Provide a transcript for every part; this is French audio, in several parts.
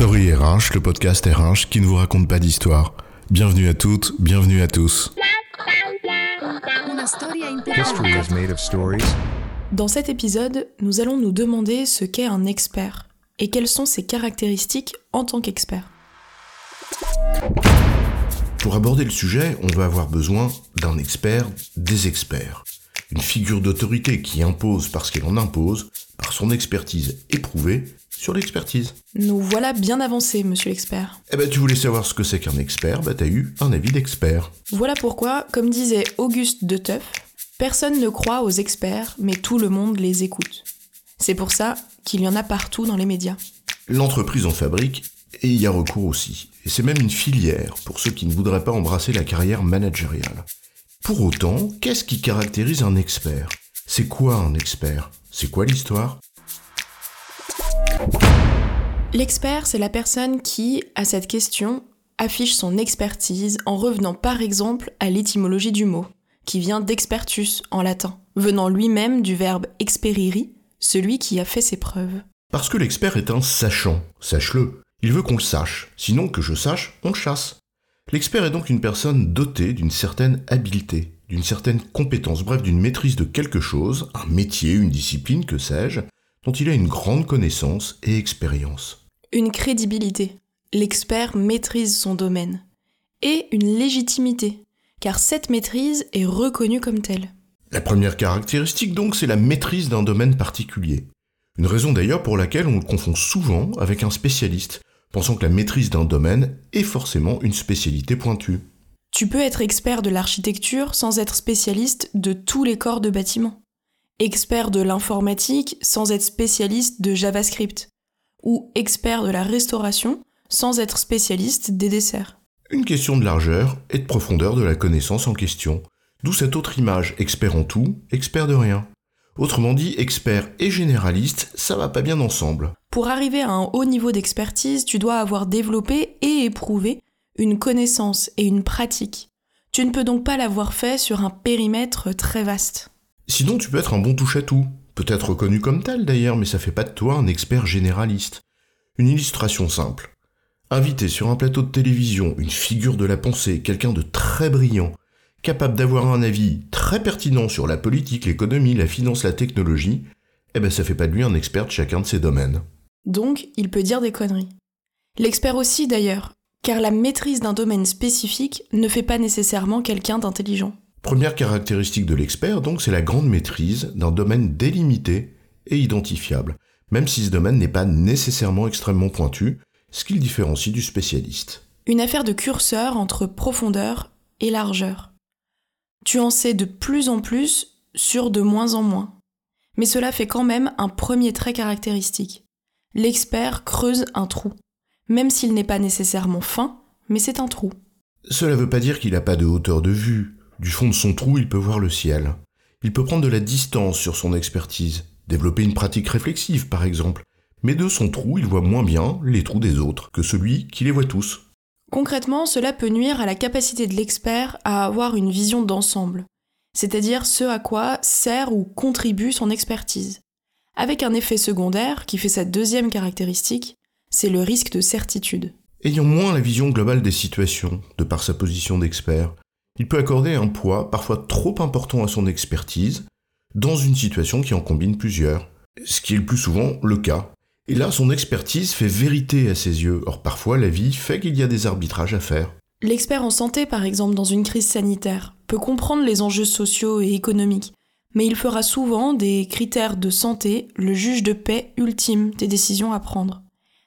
Story RH, le podcast RH qui ne vous raconte pas d'histoire. Bienvenue à toutes, bienvenue à tous. History is made of stories? Dans cet épisode, nous allons nous demander ce qu'est un expert et quelles sont ses caractéristiques en tant qu'expert. Pour aborder le sujet, on va avoir besoin d'un expert, des experts. Une figure d'autorité qui impose parce qu'elle en impose, par son expertise éprouvée sur l'expertise. Nous voilà bien avancés, monsieur l'expert. Eh ben, tu voulais savoir ce que c'est qu'un expert, bah t'as eu un avis d'expert. Voilà pourquoi, comme disait Auguste de Teuf, personne ne croit aux experts, mais tout le monde les écoute. C'est pour ça qu'il y en a partout dans les médias. L'entreprise en fabrique et il y a recours aussi. Et c'est même une filière pour ceux qui ne voudraient pas embrasser la carrière managériale. Pour autant, qu'est-ce qui caractérise un expert? C'est quoi un expert? C'est quoi l'histoire? L'expert, c'est la personne qui, à cette question, affiche son expertise en revenant par exemple à l'étymologie du mot, qui vient d'expertus en latin, venant lui-même du verbe experiri, celui qui a fait ses preuves. Parce que l'expert est un sachant, sache-le. Il veut qu'on le sache, sinon que je sache, on le chasse. L'expert est donc une personne dotée d'une certaine habileté, d'une certaine compétence, bref, d'une maîtrise de quelque chose, un métier, une discipline, que sais-je, dont il a une grande connaissance et expérience. Une crédibilité. L'expert maîtrise son domaine. Et une légitimité, car cette maîtrise est reconnue comme telle. La première caractéristique donc, c'est la maîtrise d'un domaine particulier. Une raison d'ailleurs pour laquelle on le confond souvent avec un spécialiste, pensant que la maîtrise d'un domaine est forcément une spécialité pointue. Tu peux être expert de l'architecture sans être spécialiste de tous les corps de bâtiment. Expert de l'informatique sans être spécialiste de JavaScript. Ou expert de la restauration sans être spécialiste des desserts. Une question de largeur et de profondeur de la connaissance en question. D'où cette autre image, expert en tout, expert de rien. Autrement dit, expert et généraliste, ça va pas bien ensemble. Pour arriver à un haut niveau d'expertise, tu dois avoir développé et éprouvé une connaissance et une pratique. Tu ne peux donc pas l'avoir fait sur un périmètre très vaste. Sinon, tu peux être un bon touche-à-tout. Peut-être reconnu comme tel d'ailleurs, mais ça fait pas de toi un expert généraliste. Une illustration simple. Inviter sur un plateau de télévision une figure de la pensée, quelqu'un de très brillant, capable d'avoir un avis très pertinent sur la politique, l'économie, la finance, la technologie, eh ben ça fait pas de lui un expert de chacun de ces domaines. Donc, il peut dire des conneries. L'expert aussi d'ailleurs, car la maîtrise d'un domaine spécifique ne fait pas nécessairement quelqu'un d'intelligent. Première caractéristique de l'expert, donc, c'est la grande maîtrise d'un domaine délimité et identifiable, même si ce domaine n'est pas nécessairement extrêmement pointu, ce qui le différencie du spécialiste. Une affaire de curseur entre profondeur et largeur. Tu en sais de plus en plus sur de moins en moins. Mais cela fait quand même un premier trait caractéristique. L'expert creuse un trou, même s'il n'est pas nécessairement fin, mais c'est un trou. Cela ne veut pas dire qu'il n'a pas de hauteur de vue. Du fond de son trou, il peut voir le ciel. Il peut prendre de la distance sur son expertise, développer une pratique réflexive par exemple. Mais de son trou, il voit moins bien les trous des autres que celui qui les voit tous. Concrètement, cela peut nuire à la capacité de l'expert à avoir une vision d'ensemble, c'est-à-dire ce à quoi sert ou contribue son expertise. Avec un effet secondaire qui fait sa deuxième caractéristique, c'est le risque de certitude. Ayant moins la vision globale des situations, de par sa position d'expert, il peut accorder un poids parfois trop important à son expertise dans une situation qui en combine plusieurs, ce qui est le plus souvent le cas. Et là, son expertise fait vérité à ses yeux, or parfois la vie fait qu'il y a des arbitrages à faire. L'expert en santé, par exemple, dans une crise sanitaire, peut comprendre les enjeux sociaux et économiques, mais il fera souvent des critères de santé le juge de paix ultime des décisions à prendre.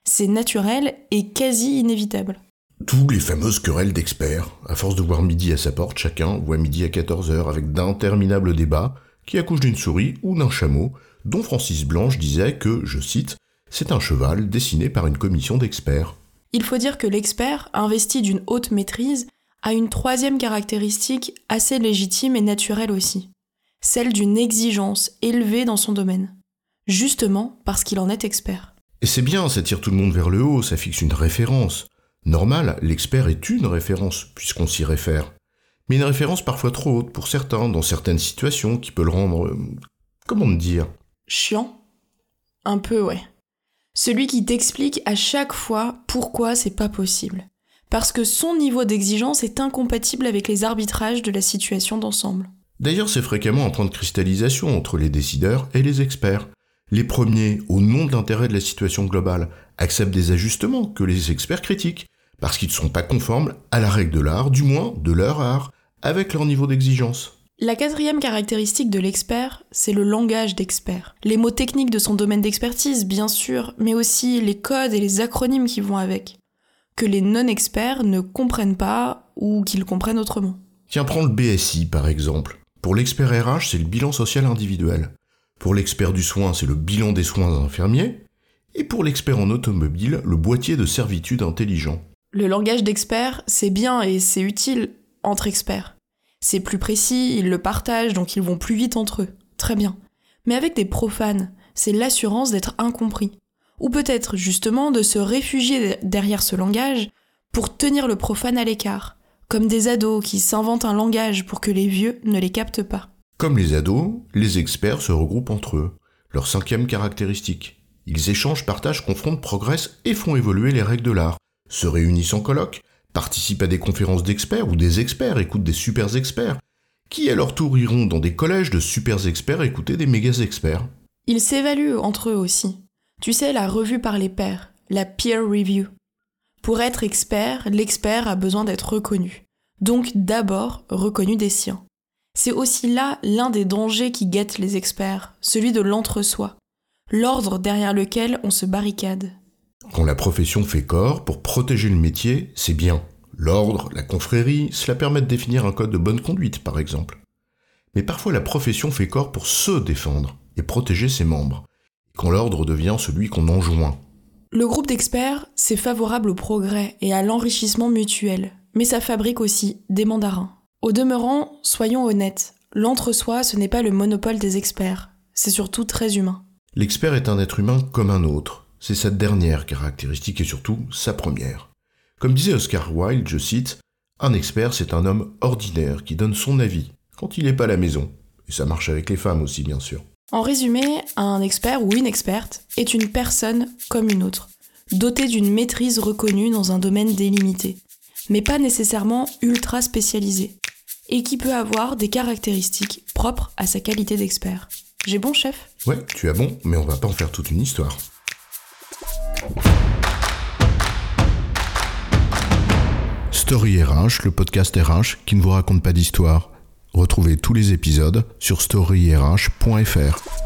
C'est naturel et quasi inévitable. Tous les fameuses querelles d'experts, à force de voir midi à sa porte, chacun voit midi à 14h avec d'interminables débats qui accouchent d'une souris ou d'un chameau, dont Francis Blanche disait que, je cite, c'est un cheval dessiné par une commission d'experts. Il faut dire que l'expert, investi d'une haute maîtrise, a une troisième caractéristique assez légitime et naturelle aussi, celle d'une exigence élevée dans son domaine, justement parce qu'il en est expert. Et c'est bien, ça tire tout le monde vers le haut, ça fixe une référence. Normal, l'expert est une référence, puisqu'on s'y réfère. Mais une référence parfois trop haute pour certains, dans certaines situations, qui peut le rendre... euh, comment me dire? Chiant Un peu, ouais. Celui qui t'explique à chaque fois pourquoi c'est pas possible. Parce que son niveau d'exigence est incompatible avec les arbitrages de la situation d'ensemble. D'ailleurs, c'est fréquemment un point de cristallisation entre les décideurs et les experts. Les premiers, au nom de l'intérêt de la situation globale, acceptent des ajustements que les experts critiquent, parce qu'ils ne sont pas conformes à la règle de l'art, du moins de leur art, avec leur niveau d'exigence. La quatrième caractéristique de l'expert, c'est le langage d'expert. Les mots techniques de son domaine d'expertise, bien sûr, mais aussi les codes et les acronymes qui vont avec, que les non-experts ne comprennent pas ou qu'ils comprennent autrement. Tiens, prends le BSI par exemple. Pour l'expert RH, c'est le bilan social individuel. Pour l'expert du soin, c'est le bilan des soins infirmiers. Et pour l'expert en automobile, le boîtier de servitude intelligent. Le langage d'expert, c'est bien et c'est utile entre experts. C'est plus précis, ils le partagent, donc ils vont plus vite entre eux. Très bien. Mais avec des profanes, c'est l'assurance d'être incompris. Ou peut-être justement de se réfugier derrière ce langage pour tenir le profane à l'écart, comme des ados qui s'inventent un langage pour que les vieux ne les captent pas. Comme les ados, les experts se regroupent entre eux. Leur cinquième caractéristique. Ils échangent, partagent, confrontent, progressent et font évoluer les règles de l'art. Se réunissent en colloque, participent à des conférences d'experts ou des experts écoutent des super experts, qui à leur tour iront dans des collèges de super experts écouter des méga experts? Ils s'évaluent entre eux aussi. Tu sais, la revue par les pairs, la peer review. Pour être expert, l'expert a besoin d'être reconnu. Donc d'abord reconnu des siens. C'est aussi là l'un des dangers qui guettent les experts, celui de l'entre-soi, l'ordre derrière lequel on se barricade. Quand la profession fait corps, pour protéger le métier, c'est bien. L'ordre, la confrérie, cela permet de définir un code de bonne conduite, par exemple. Mais parfois la profession fait corps pour se défendre et protéger ses membres, quand l'ordre devient celui qu'on enjoint. Le groupe d'experts, c'est favorable au progrès et à l'enrichissement mutuel, mais ça fabrique aussi des mandarins. Au demeurant, soyons honnêtes, l'entre-soi, ce n'est pas le monopole des experts, c'est surtout très humain. L'expert est un être humain comme un autre, c'est sa dernière caractéristique et surtout sa première. Comme disait Oscar Wilde, je cite, Un expert, c'est un homme ordinaire qui donne son avis quand il n'est pas à la maison. Et ça marche avec les femmes aussi, bien sûr. En résumé, un expert ou une experte est une personne comme une autre, dotée d'une maîtrise reconnue dans un domaine délimité, mais pas nécessairement ultra spécialisée, et qui peut avoir des caractéristiques propres à sa qualité d'expert. J'ai bon, chef? Ouais, tu as bon, mais on va pas en faire toute une histoire. Story RH, le podcast RH qui ne vous raconte pas d'histoire. Retrouvez tous les épisodes sur storyrh.fr.